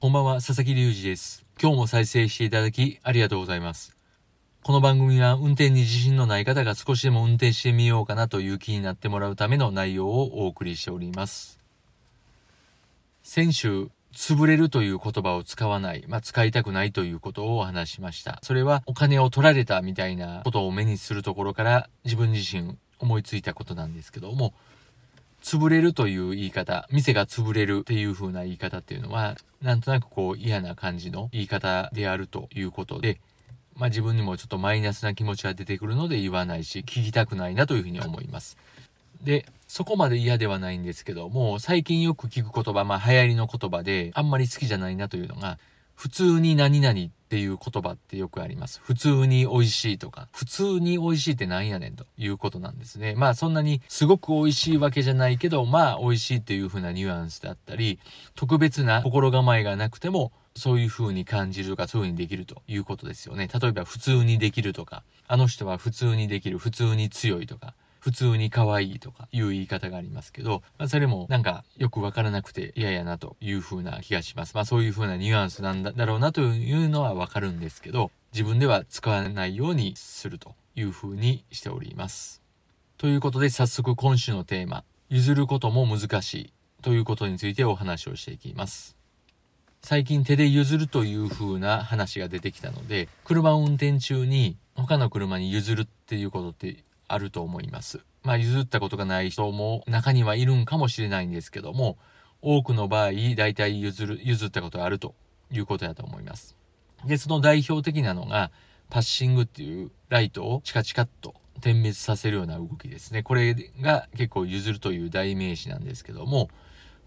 こんばんは、佐々木隆二です。今日も再生していただきありがとうございます。この番組は運転に自信のない方が少しでも運転してみようかなという気になってもらうための内容をお送りしております。先週、潰れるという言葉を使わない、まあ、使いたくないということをお話しました。それはお金を取られたみたいなことを目にするところから自分自身思いついたことなんですけども、潰れるという言い方、店が潰れるっていう風な言い方っていうのは、なんとなくこう嫌な感じの言い方であるということで、まあ自分にもちょっとマイナスな気持ちが出てくるので言わないし、聞きたくないなというふうに思います。で、そこまで嫌ではないんですけども、最近よく聞く言葉、まあ流行りの言葉で、あんまり好きじゃないなというのが、普通に何々っっていう言葉ってよくあります。普通に美味しいとか、普通に美味しいってなんやねんということなんですね。まあそんなにすごく美味しいわけじゃないけど、まあ美味しいっていう風なニュアンスだったり、特別な心構えがなくても、そういう風に感じるとか、そういう風にできるということですよね。例えば普通にできるとか、あの人は普通にできる、普通に強いとか、普通に可愛いとかいう言い方がありますけど、まあ、それもなんかよくわからなくて嫌やなという風な気がします。まあそういう風なニュアンスなんだろうなというのはわかるんですけど、自分では使わないようにするという風にしております。ということで早速今週のテーマ、譲ることも難しいということについてお話をしていきます。最近手で譲るという風な話が出てきたので、車を運転中に他の車に譲るっていうことってあると思います。まあ譲ったことがない人も中にはいるんかもしれないんですけども、多くの場合、大体譲る、譲ったことがあるということだと思います。で、その代表的なのが、パッシングっていうライトをチカチカっと点滅させるような動きですね。これが結構譲るという代名詞なんですけども、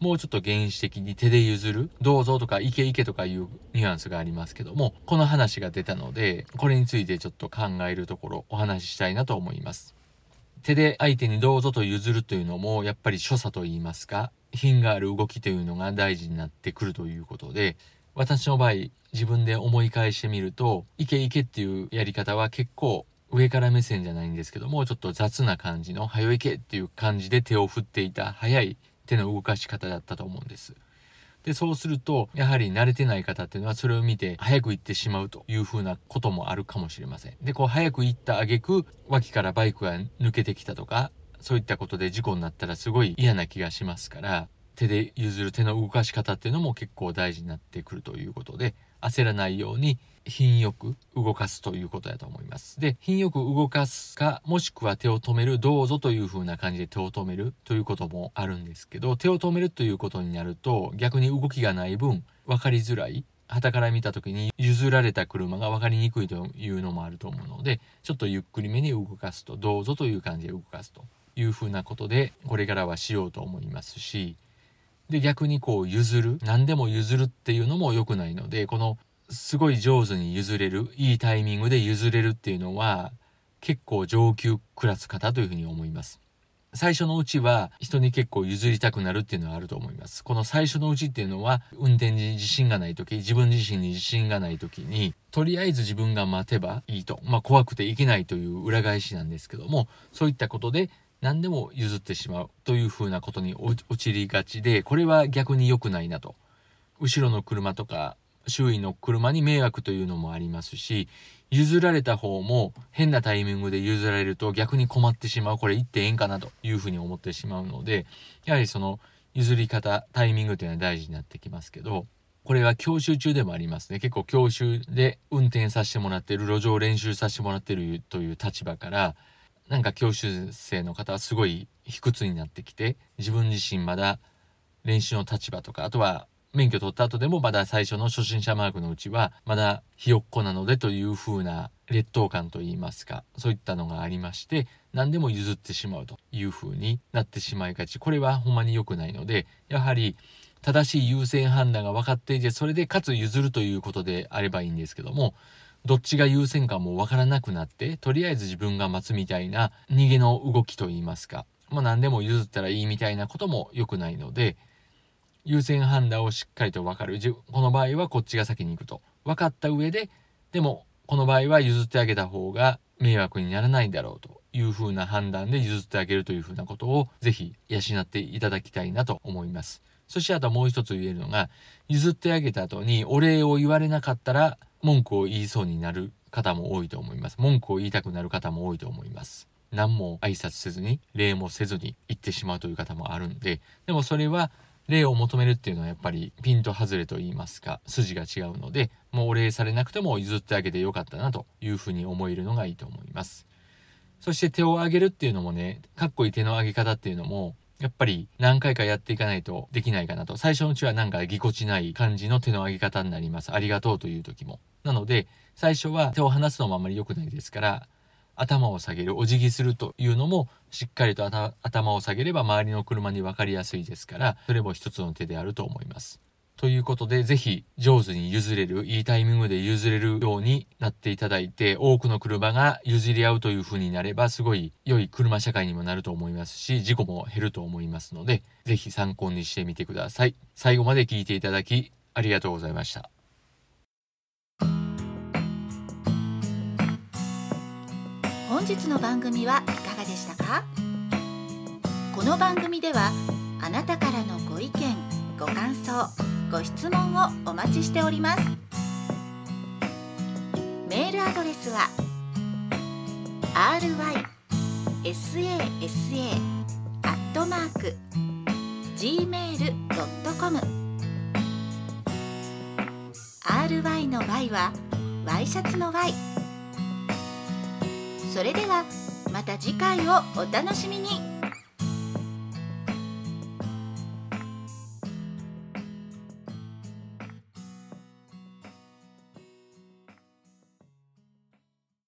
もうちょっと原始的に手で譲る、どうぞとかいけいけとかいうニュアンスがありますけども、この話が出たので、これについてちょっと考えるところお話ししたいなと思います。手で相手にどうぞと譲るというのも、やっぱり所作と言いますか、品がある動きというのが大事になってくるということで、私の場合、自分で思い返してみると、いけいけっていうやり方は結構上から目線じゃないんですけども、ちょっと雑な感じの、はよいけっていう感じで手を振っていた早い手の動かし方だったと思うんです。で、そうすると、やはり慣れてない方っていうのはそれを見て早く行ってしまうというふうなこともあるかもしれません。で、こう早く行った挙句、脇からバイクが抜けてきたとか、そういったことで事故になったらすごい嫌な気がしますから、手で譲る手の動かし方っていうのも結構大事になってくるということで、焦らないように品よく動かすということだと思います。で、品よく動かすか、もしくは手を止める、どうぞという風な感じで手を止めるということもあるんですけど、手を止めるということになると、逆に動きがない分、分かりづらい。旗から見た時に譲られた車が分かりにくいというのもあると思うので、ちょっとゆっくりめに動かすと、どうぞという感じで動かすという風なことで、これからはしようと思いますし、で、逆にこう譲る、何でも譲るっていうのも良くないので、このすごい上手に譲れる、いいタイミングで譲れるっていうのは、結構上級クラス方というふうに思います。最初のうちは人に結構譲りたくなるっていうのはあると思います。この最初のうちっていうのは運転に自信がない時、自分自身に自信がない時に、とりあえず自分が待てばいいと。まあ怖くていけないという裏返しなんですけども、そういったことで何でも譲ってしまうというふうなことに陥りがちで、これは逆に良くないなと。後ろの車とか周囲の車に迷惑というのもありますし、譲られた方も変なタイミングで譲られると逆に困ってしまう。これ言ってええんかなというふうに思ってしまうので、やはりその譲り方、タイミングというのは大事になってきますけど、これは教習中でもありますね。結構教習で運転させてもらってる、路上練習させてもらってるという立場から、なんか教習生の方はすごい卑屈になってきて、自分自身まだ練習の立場とか、あとは免許取った後でもまだ最初の初心者マークのうちはまだひよっこなのでという風な劣等感といいますかそういったのがありまして何でも譲ってしまうという風になってしまいがち。これはほんまに良くないのでやはり正しい優先判断が分かっていてそれでかつ譲るということであればいいんですけどもどっちが優先かも分からなくなってとりあえず自分が待つみたいな逃げの動きといいますか、まあ、何でも譲ったらいいみたいなことも良くないので優先判断をしっかりと分かる。この場合はこっちが先に行くと。分かった上ででもこの場合は譲ってあげた方が迷惑にならないだろうと。いうふうな判断で譲ってあげるというふうなことをぜひ養っていただきたいなと思います。そしてあともう一つ言えるのが譲ってあげた後にお礼を言われなかったら文句を言いそうになる方も多いと思います。文句を言いたくなる方も多いと思います。何も挨拶せずに礼もせずに言ってしまうという方もあるんででもそれは礼を求めるっていうのはやっぱりピント外れと言いますか筋が違うのでもうお礼されなくても譲ってあげてよかったなというふうに思えるのがいいと思いますそして手を挙げるっていうのもねかっこいい手の挙げ方っていうのもやっぱり何回かやっていかないとできないかなと。最初のうちはなんかぎこちない感じの手の上げ方になります。ありがとうという時も。なので最初は手を離すのもあまり良くないですから頭を下げるお辞儀するというのもしっかりと頭を下げれば周りの車に分かりやすいですからそれも一つの手であると思います。ということで是非上手に譲れるいいタイミングで譲れるようになっていただいて多くの車が譲り合うという風になればすごい良い車社会にもなると思いますし事故も減ると思いますので是非参考にしてみてください。最後まで聞いていただきありがとうございました。本日の番組はいかがでしたか？この番組ではあなたからのご意見ご感想ご質問をお待ちしております。メールアドレスは rysasa.gmail.com ry の y はワイシャツの y それではまた次回をお楽しみに。